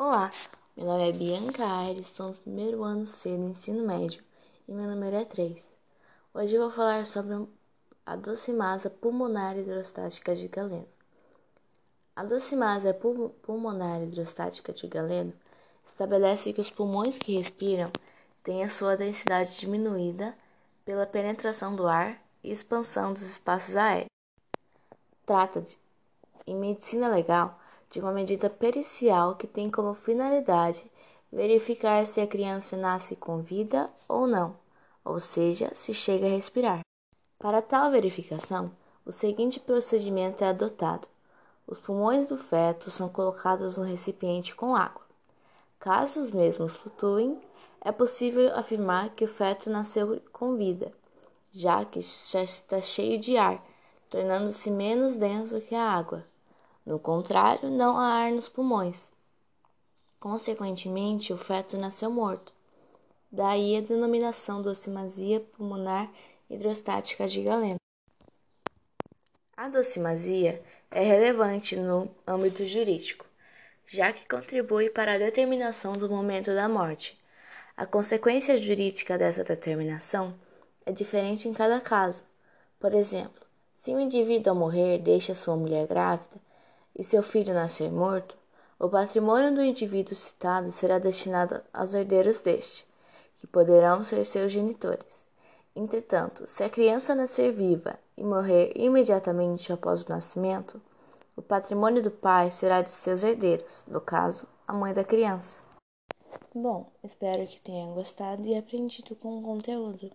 Olá, meu nome é Bianca Aires, estou no primeiro ano C do ensino médio e meu número é 3. Hoje eu vou falar sobre a docimasa pulmonar hidrostática de Galeno. A docimasa pulmonar hidrostática de Galeno estabelece que os pulmões que respiram têm a sua densidade diminuída pela penetração do ar e expansão dos espaços aéreos. Trata-se, em medicina legal, de uma medida pericial que tem como finalidade verificar se a criança nasce com vida ou não, ou seja, se chega a respirar. Para tal verificação, o seguinte procedimento é adotado: os pulmões do feto são colocados no recipiente com água. Caso os mesmos flutuem, é possível afirmar que o feto nasceu com vida, já que já está cheio de ar, tornando-se menos denso que a água. No contrário, não há ar nos pulmões. Consequentemente, o feto nasceu morto. Daí a denominação docimazia pulmonar hidrostática de Galeno. A docimazia é relevante no âmbito jurídico, já que contribui para a determinação do momento da morte. A consequência jurídica dessa determinação é diferente em cada caso. Por exemplo, se um indivíduo ao morrer deixa sua mulher grávida, e seu filho nascer morto, o patrimônio do indivíduo citado será destinado aos herdeiros deste, que poderão ser seus genitores. Entretanto, se a criança nascer viva e morrer imediatamente após o nascimento, o patrimônio do pai será de seus herdeiros, no caso, a mãe da criança. Bom, espero que tenham gostado e aprendido com o conteúdo.